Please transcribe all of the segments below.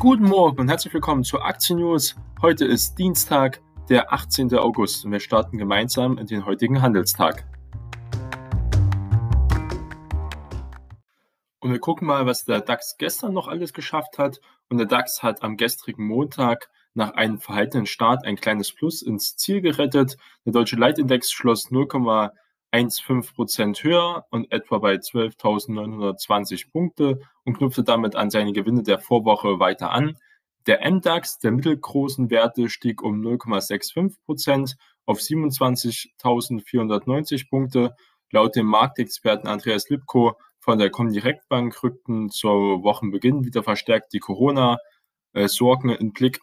Guten Morgen und herzlich willkommen zur Aktien News. Heute ist Dienstag, der 18. August und wir starten gemeinsam in den heutigen Handelstag. Und wir gucken mal, was der DAX gestern noch alles geschafft hat. Und der DAX hat am gestrigen Montag nach einem verhaltenen Start ein kleines Plus ins Ziel gerettet. Der deutsche Leitindex schloss 0,15 Prozent höher und etwa bei 12.920 Punkte und knüpfte damit an seine Gewinne der Vorwoche weiter an. Der MDAX der mittelgroßen Werte stieg um 0,65 Prozent auf 27.490 Punkte. Laut dem Marktexperten Andreas Lipko von der Comdirect Bank rückten zur Wochenbeginn wieder verstärkt die Corona-Sorgen in Blick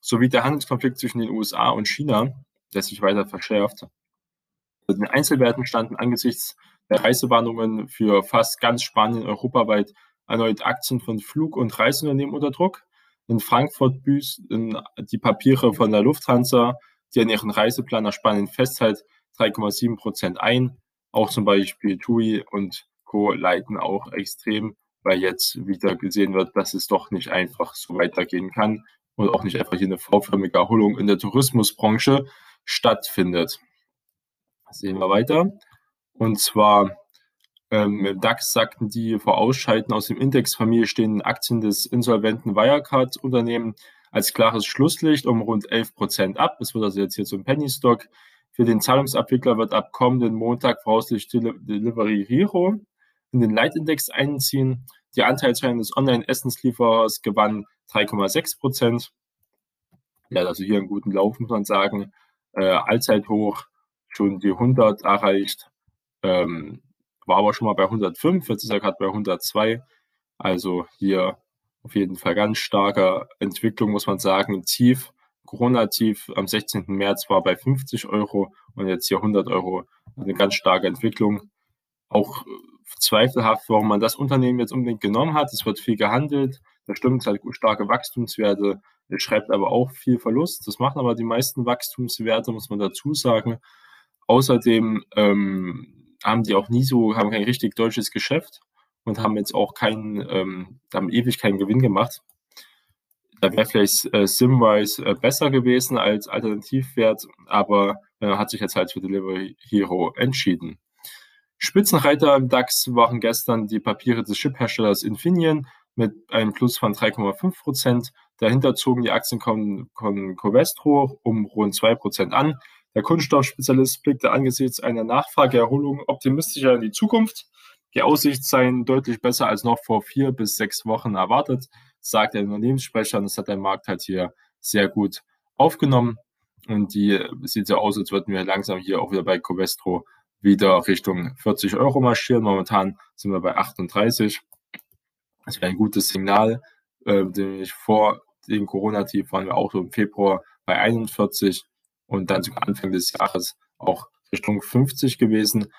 sowie der Handelskonflikt zwischen den USA und China, der sich weiter verschärft. Den Einzelwerten standen angesichts der Reisewarnungen für fast ganz Spanien europaweit erneut Aktien von Flug- und Reiseunternehmen unter Druck. In Frankfurt büßen die Papiere von der Lufthansa, die an ihren Reiseplan nach Spanien festhält, 3,7 Prozent ein. Auch zum Beispiel TUI und Co. leiden auch extrem, weil jetzt wieder gesehen wird, dass es doch nicht einfach so weitergehen kann und auch nicht einfach hier eine V-förmige Erholung in der Tourismusbranche stattfindet. Sehen wir weiter. Und zwar ähm, im DAX sagten die vor Ausscheiden aus dem Indexfamilie stehenden Aktien des insolventen Wirecard-Unternehmen als klares Schlusslicht um rund 11 Prozent ab. Es wird also jetzt hier zum Penny Stock. Für den Zahlungsabwickler wird ab kommenden Montag voraussichtlich Delivery Hero in den Leitindex einziehen. Die Anteilsscheine des Online-Essenslieferers gewann 3,6 Prozent. Ja, also hier einen guten Lauf, muss man sagen. Äh, Allzeithoch schon die 100 erreicht. Ähm, war aber schon mal bei 105, jetzt ist er gerade bei 102. Also hier auf jeden Fall ganz starke Entwicklung, muss man sagen. Tief, Corona-Tief am 16. März war bei 50 Euro und jetzt hier 100 Euro. Eine ganz starke Entwicklung. Auch zweifelhaft, warum man das Unternehmen jetzt unbedingt genommen hat. Es wird viel gehandelt. Da stimmt, es hat starke Wachstumswerte. Es schreibt aber auch viel Verlust. Das machen aber die meisten Wachstumswerte, muss man dazu sagen. Außerdem ähm, haben die auch nie so, haben kein richtig deutsches Geschäft und haben jetzt auch keinen, ähm, haben ewig keinen Gewinn gemacht. Da wäre vielleicht äh, Simwise äh, besser gewesen als Alternativwert, aber äh, hat sich jetzt halt für Delivery Hero entschieden. Spitzenreiter im DAX waren gestern die Papiere des Chipherstellers Infineon mit einem Plus von 3,5 Prozent. Dahinter zogen die Aktien von, Covestro um rund 2 Prozent an. Der Kunststoffspezialist blickte angesichts einer Nachfrageerholung optimistischer in die Zukunft. Die Aussichten seien deutlich besser als noch vor vier bis sechs Wochen erwartet, sagt der Unternehmenssprecher. Und das hat der Markt halt hier sehr gut aufgenommen. Und die sieht so aus, als würden wir langsam hier auch wieder bei Covestro wieder Richtung 40 Euro marschieren. Momentan sind wir bei 38. Das wäre ein gutes Signal. Äh, nämlich vor dem Corona-Tief waren wir auch so im Februar bei 41 und dann sogar Anfang des Jahres auch Richtung 50 gewesen.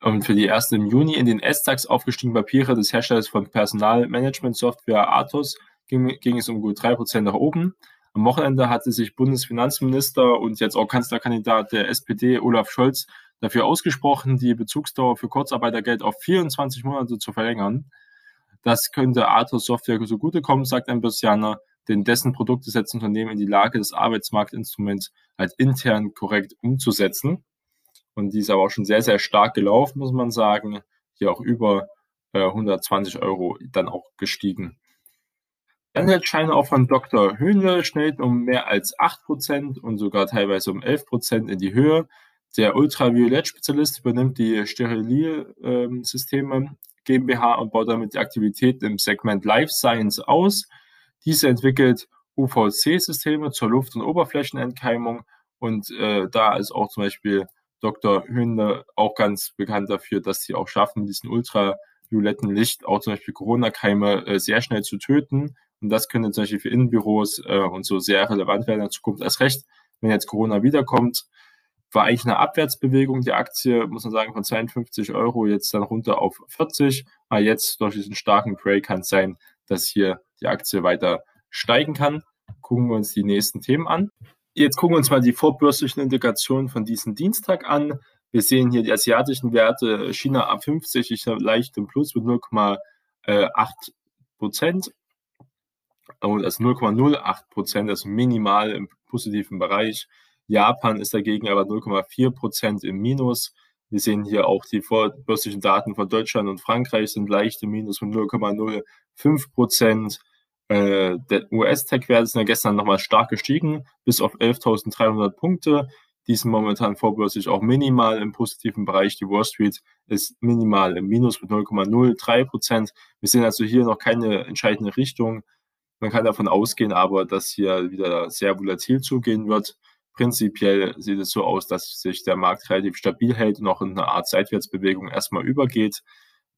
Und für die erste im Juni in den S-DAX aufgestiegenen Papiere des Herstellers von Personalmanagement-Software Athos ging, ging es um gut 3% nach oben. Am Wochenende hatte sich Bundesfinanzminister und jetzt auch Kanzlerkandidat der SPD Olaf Scholz dafür ausgesprochen, die Bezugsdauer für Kurzarbeitergeld auf 24 Monate zu verlängern. Das könnte Athos Software zugutekommen, sagt ein Börsianer, denn dessen Produkte setzen Unternehmen in die Lage, das Arbeitsmarktinstrument halt intern korrekt umzusetzen. Und die ist aber auch schon sehr, sehr stark gelaufen, muss man sagen. Hier auch über äh, 120 Euro dann auch gestiegen. Anteilsscheine auch von Dr. Höhnle schnellten um mehr als 8% und sogar teilweise um 11% in die Höhe. Der Ultraviolett-Spezialist übernimmt die Steriliersysteme GmbH und baut damit die Aktivität im Segment Life Science aus. Diese entwickelt UVC-Systeme zur Luft- und Oberflächenentkeimung und äh, da ist auch zum Beispiel Dr. Hünde auch ganz bekannt dafür, dass sie auch schaffen, diesen ultravioletten Licht auch zum Beispiel Corona-Keime äh, sehr schnell zu töten. Und das könnte zum Beispiel für Innenbüros äh, und so sehr relevant werden in der Zukunft. Erst recht, wenn jetzt Corona wiederkommt, war eigentlich eine Abwärtsbewegung die Aktie, muss man sagen, von 52 Euro jetzt dann runter auf 40. Aber jetzt durch diesen starken Break kann es sein, dass hier die Aktie weiter steigen kann. Gucken wir uns die nächsten Themen an. Jetzt gucken wir uns mal die vorbörslichen Indikationen von diesem Dienstag an. Wir sehen hier die asiatischen Werte, China ab 50, ich leicht im Plus mit 0,8 Prozent. also 0,08 Prozent, also minimal im positiven Bereich. Japan ist dagegen aber 0,4 Prozent im Minus. Wir sehen hier auch die vorbörslichen Daten von Deutschland und Frankreich sind leicht im Minus von 0,05 Prozent. Äh, der US-Tech-Werte sind ja gestern nochmal stark gestiegen, bis auf 11.300 Punkte. Die sind momentan vorbörslich auch minimal im positiven Bereich. Die Wall Street ist minimal im Minus mit 0,03 Prozent. Wir sehen also hier noch keine entscheidende Richtung. Man kann davon ausgehen aber, dass hier wieder sehr volatil zugehen wird. Prinzipiell sieht es so aus, dass sich der Markt relativ stabil hält und auch in eine Art Seitwärtsbewegung erstmal übergeht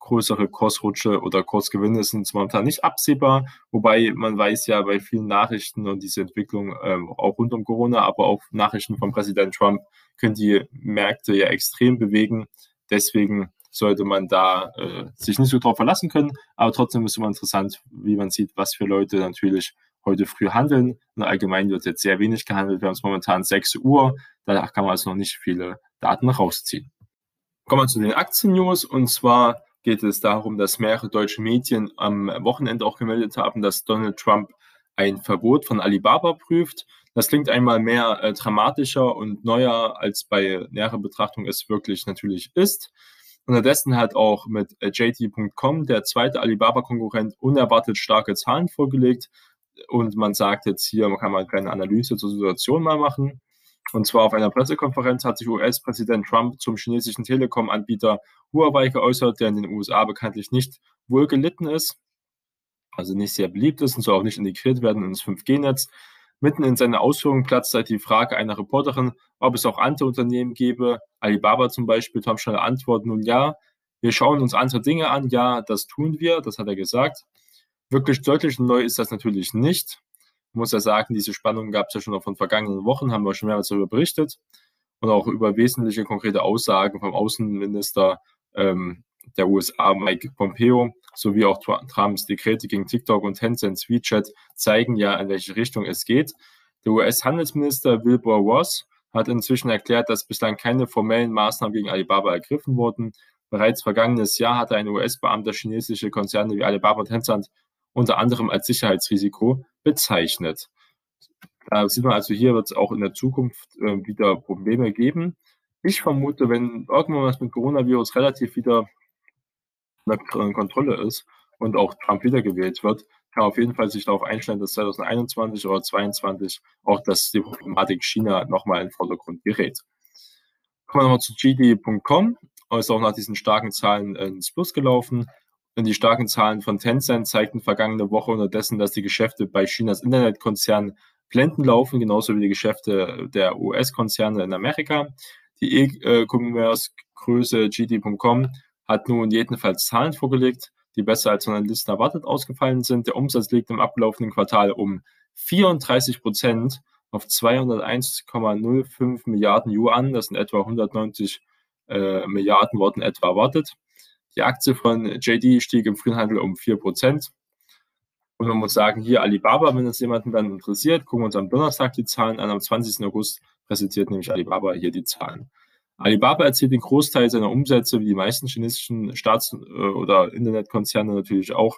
größere Kursrutsche oder Kursgewinne sind momentan nicht absehbar, wobei man weiß ja bei vielen Nachrichten und diese Entwicklung ähm, auch rund um Corona, aber auch Nachrichten von Präsident Trump können die Märkte ja extrem bewegen. Deswegen sollte man da äh, sich nicht so drauf verlassen können, aber trotzdem ist es immer interessant, wie man sieht, was für Leute natürlich heute früh handeln. Und allgemein wird jetzt sehr wenig gehandelt. Wir haben es momentan 6 Uhr, da kann man also noch nicht viele Daten rausziehen. Kommen wir zu den Aktien-News und zwar geht es darum, dass mehrere deutsche Medien am Wochenende auch gemeldet haben, dass Donald Trump ein Verbot von Alibaba prüft. Das klingt einmal mehr äh, dramatischer und neuer, als bei näherer Betrachtung es wirklich natürlich ist. Unterdessen hat auch mit äh, JT.com der zweite Alibaba-Konkurrent unerwartet starke Zahlen vorgelegt. Und man sagt jetzt hier, man kann mal eine Analyse zur Situation mal machen. Und zwar auf einer Pressekonferenz hat sich US-Präsident Trump zum chinesischen Telekom-Anbieter Huawei geäußert, der in den USA bekanntlich nicht wohl gelitten ist, also nicht sehr beliebt ist und soll auch nicht integriert werden ins 5G-Netz. Mitten in seiner Ausführungen platzt halt die Frage einer Reporterin, ob es auch andere Unternehmen gäbe, Alibaba zum Beispiel, Tom schnelle Antwort, nun ja, wir schauen uns andere Dinge an, ja, das tun wir, das hat er gesagt. Wirklich deutlich neu ist das natürlich nicht muss ja sagen, diese Spannung gab es ja schon noch von vergangenen Wochen, haben wir schon mehrmals darüber berichtet und auch über wesentliche konkrete Aussagen vom Außenminister ähm, der USA, Mike Pompeo, sowie auch Trumps Dekrete gegen TikTok und Tencent WeChat zeigen ja, in welche Richtung es geht. Der US-Handelsminister Wilbur Ross hat inzwischen erklärt, dass bislang keine formellen Maßnahmen gegen Alibaba ergriffen wurden. Bereits vergangenes Jahr hatte ein US-Beamter chinesische Konzerne wie Alibaba und Tencent unter anderem als Sicherheitsrisiko bezeichnet. Da sieht man also, hier wird es auch in der Zukunft äh, wieder Probleme geben. Ich vermute, wenn irgendwann was mit Coronavirus relativ wieder unter Kontrolle ist und auch Trump wiedergewählt wird, kann auf jeden Fall sich darauf einstellen, dass 2021 oder 2022 auch das, die Problematik China nochmal in den Vordergrund gerät. Kommen wir nochmal zu GD.com. Ist auch nach diesen starken Zahlen ins Plus gelaufen. Die starken Zahlen von Tencent zeigten vergangene Woche unterdessen, dass die Geschäfte bei Chinas Internetkonzern blenden laufen, genauso wie die Geschäfte der US-Konzerne in Amerika. Die E-Commerce-Größe GD.com hat nun jedenfalls Zahlen vorgelegt, die besser als von Analysten erwartet ausgefallen sind. Der Umsatz liegt im ablaufenden Quartal um 34 Prozent auf 201,05 Milliarden Yuan. Das sind etwa 190 äh, Milliarden, wurden etwa erwartet. Die Aktie von JD stieg im frühen um 4%. Und man muss sagen, hier Alibaba, wenn es jemanden dann interessiert, gucken wir uns am Donnerstag die Zahlen an. Am 20. August präsentiert nämlich Alibaba hier die Zahlen. Alibaba erzielt den Großteil seiner Umsätze, wie die meisten chinesischen Staats- äh, oder Internetkonzerne natürlich auch.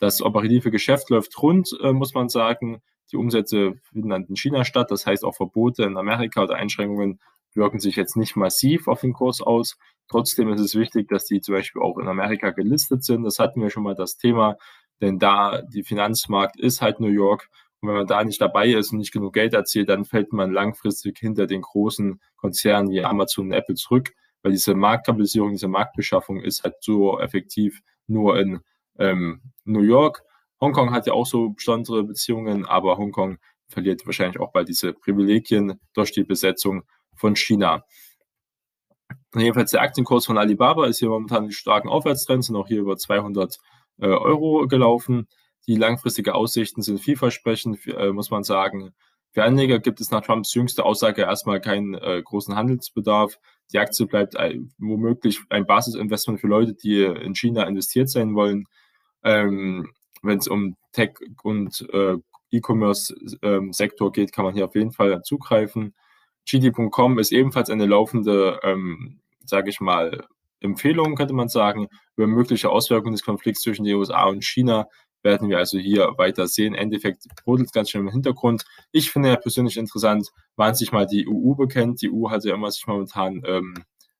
Das operative Geschäft läuft rund, äh, muss man sagen. Die Umsätze finden dann in China statt. Das heißt, auch Verbote in Amerika oder Einschränkungen wirken sich jetzt nicht massiv auf den Kurs aus. Trotzdem ist es wichtig, dass die zum Beispiel auch in Amerika gelistet sind. Das hatten wir schon mal das Thema, denn da die Finanzmarkt ist halt New York. Und wenn man da nicht dabei ist und nicht genug Geld erzielt, dann fällt man langfristig hinter den großen Konzernen wie Amazon und Apple zurück, weil diese Marktkapitalisierung, diese Marktbeschaffung ist halt so effektiv nur in ähm, New York. Hongkong hat ja auch so besondere Beziehungen, aber Hongkong verliert wahrscheinlich auch bald diese Privilegien durch die Besetzung von China. Jedenfalls der Aktienkurs von Alibaba ist hier momentan in starken Aufwärtstrend, sind auch hier über 200 äh, Euro gelaufen. Die langfristigen Aussichten sind vielversprechend, äh, muss man sagen. Für Anleger gibt es nach Trumps jüngster Aussage erstmal keinen äh, großen Handelsbedarf. Die Aktie bleibt ein, womöglich ein Basisinvestment für Leute, die in China investiert sein wollen. Ähm, Wenn es um Tech und äh, E-Commerce-Sektor ähm, geht, kann man hier auf jeden Fall zugreifen. GD.com ist ebenfalls eine laufende, ähm, sage ich mal, Empfehlung, könnte man sagen, über mögliche Auswirkungen des Konflikts zwischen den USA und China. werden wir also hier weiter sehen. Im Endeffekt brodelt ganz schön im Hintergrund. Ich finde ja persönlich interessant, wann sich mal die EU bekennt. Die EU hat ja immer sich momentan ähm,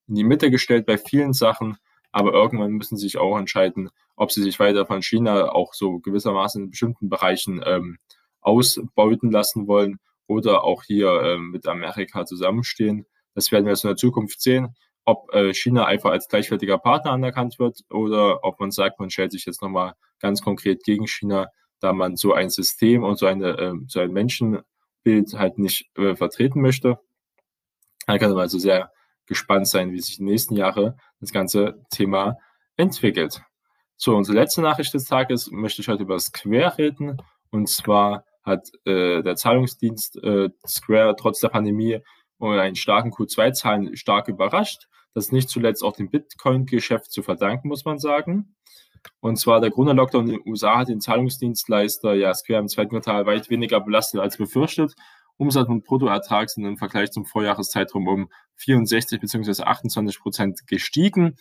in die Mitte gestellt bei vielen Sachen, aber irgendwann müssen sie sich auch entscheiden, ob sie sich weiter von China auch so gewissermaßen in bestimmten Bereichen ähm, ausbeuten lassen wollen oder auch hier ähm, mit Amerika zusammenstehen. Das werden wir jetzt in der Zukunft sehen ob äh, China einfach als gleichwertiger Partner anerkannt wird oder ob man sagt, man stellt sich jetzt nochmal ganz konkret gegen China, da man so ein System und so, eine, äh, so ein Menschenbild halt nicht äh, vertreten möchte. Da kann man also sehr gespannt sein, wie sich in den nächsten Jahren das ganze Thema entwickelt. So, unsere letzte Nachricht des Tages möchte ich heute über Square reden. Und zwar hat äh, der Zahlungsdienst äh, Square trotz der Pandemie und einen starken Q2-Zahlen stark überrascht. Das nicht zuletzt auch dem Bitcoin-Geschäft zu verdanken, muss man sagen. Und zwar der Corona-Lockdown in den USA hat den Zahlungsdienstleister ja Square im zweiten Quartal weit weniger belastet als befürchtet. Umsatz und Bruttoertrag sind im Vergleich zum Vorjahreszeitraum um 64 bzw. 28 Prozent gestiegen.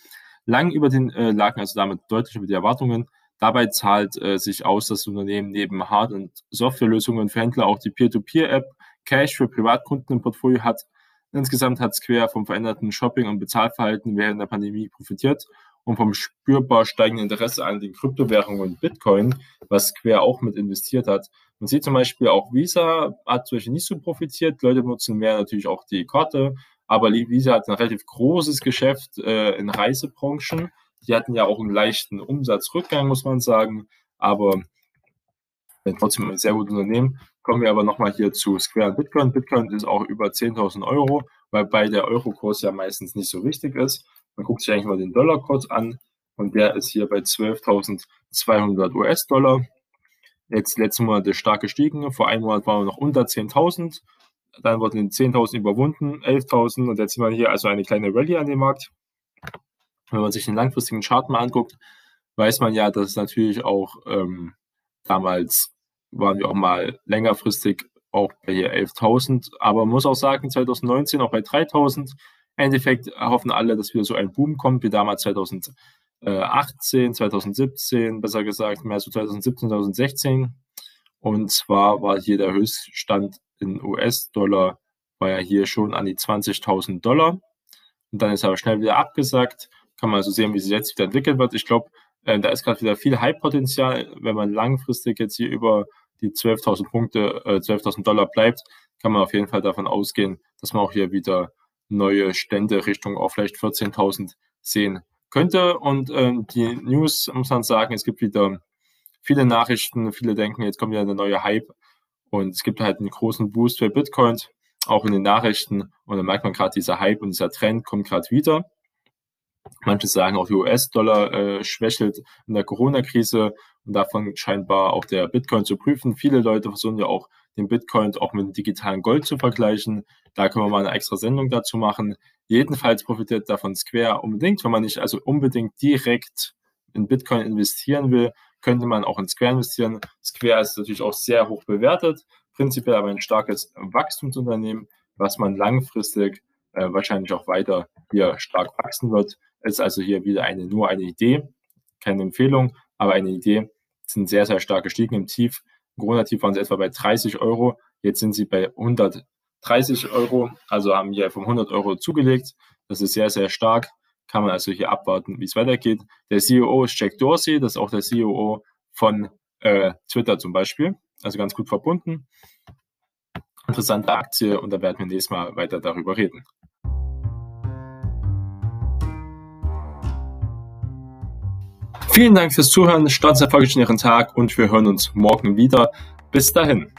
Lang über den äh, lagen also damit deutlich über die Erwartungen. Dabei zahlt äh, sich aus, dass das Unternehmen neben Hard- und Softwarelösungen für Händler auch die Peer-to-Peer-App Cash für Privatkunden im Portfolio hat. Insgesamt hat Square vom veränderten Shopping- und Bezahlverhalten während der Pandemie profitiert und vom spürbar steigenden Interesse an den Kryptowährungen und Bitcoin, was Square auch mit investiert hat. Man sieht zum Beispiel auch Visa hat solche nicht so profitiert. Leute nutzen mehr natürlich auch die Karte, aber Visa hat ein relativ großes Geschäft äh, in Reisebranchen. Die hatten ja auch einen leichten Umsatzrückgang, muss man sagen, aber trotzdem ein sehr gutes Unternehmen. Kommen wir aber nochmal hier zu Square und Bitcoin. Bitcoin ist auch über 10.000 Euro, weil bei der Euro-Kurs ja meistens nicht so wichtig ist. Man guckt sich eigentlich mal den Dollar-Kurs an und der ist hier bei 12.200 US-Dollar. Jetzt letzten Monate stark gestiegen. Vor einem Monat waren wir noch unter 10.000. Dann wurden 10.000 überwunden, 11.000 und jetzt sieht man hier also eine kleine Rallye an dem Markt. Wenn man sich den langfristigen Chart mal anguckt, weiß man ja, dass natürlich auch ähm, damals waren wir auch mal längerfristig auch bei 11.000, aber man muss auch sagen, 2019 auch bei 3.000. Im Endeffekt hoffen alle, dass wieder so ein Boom kommt, wie damals 2018, 2017, besser gesagt, mehr so 2017, 2016. Und zwar war hier der Höchststand in US-Dollar, war ja hier schon an die 20.000 Dollar. Und dann ist er aber schnell wieder abgesagt. Kann man also sehen, wie sich jetzt wieder entwickelt wird. Ich glaube, äh, da ist gerade wieder viel Hype-Potenzial. Wenn man langfristig jetzt hier über die 12.000 Punkte, äh, 12.000 Dollar bleibt, kann man auf jeden Fall davon ausgehen, dass man auch hier wieder neue Stände Richtung auch vielleicht 14.000 sehen könnte. Und ähm, die News muss man sagen, es gibt wieder viele Nachrichten, viele denken, jetzt kommt wieder eine neue Hype und es gibt halt einen großen Boost für Bitcoin, auch in den Nachrichten. Und dann merkt man gerade, dieser Hype und dieser Trend kommt gerade wieder. Manche sagen auch, der US-Dollar äh, schwächelt in der Corona-Krise und davon scheinbar auch der Bitcoin zu prüfen. Viele Leute versuchen ja auch, den Bitcoin auch mit dem digitalen Gold zu vergleichen. Da können wir mal eine extra Sendung dazu machen. Jedenfalls profitiert davon Square unbedingt. Wenn man nicht also unbedingt direkt in Bitcoin investieren will, könnte man auch in Square investieren. Square ist natürlich auch sehr hoch bewertet, prinzipiell aber ein starkes Wachstumsunternehmen, was man langfristig äh, wahrscheinlich auch weiter hier stark wachsen wird. Ist also hier wieder eine, nur eine Idee, keine Empfehlung, aber eine Idee. Sind sehr, sehr stark gestiegen im Tief. Im Corona-Tief waren sie etwa bei 30 Euro. Jetzt sind sie bei 130 Euro, also haben hier vom 100 Euro zugelegt. Das ist sehr, sehr stark. Kann man also hier abwarten, wie es weitergeht. Der CEO ist Jack Dorsey, das ist auch der CEO von äh, Twitter zum Beispiel. Also ganz gut verbunden. Interessante Aktie und da werden wir nächstes Mal weiter darüber reden. Vielen Dank fürs Zuhören, starten erfolgreich in Ihren Tag und wir hören uns morgen wieder. Bis dahin.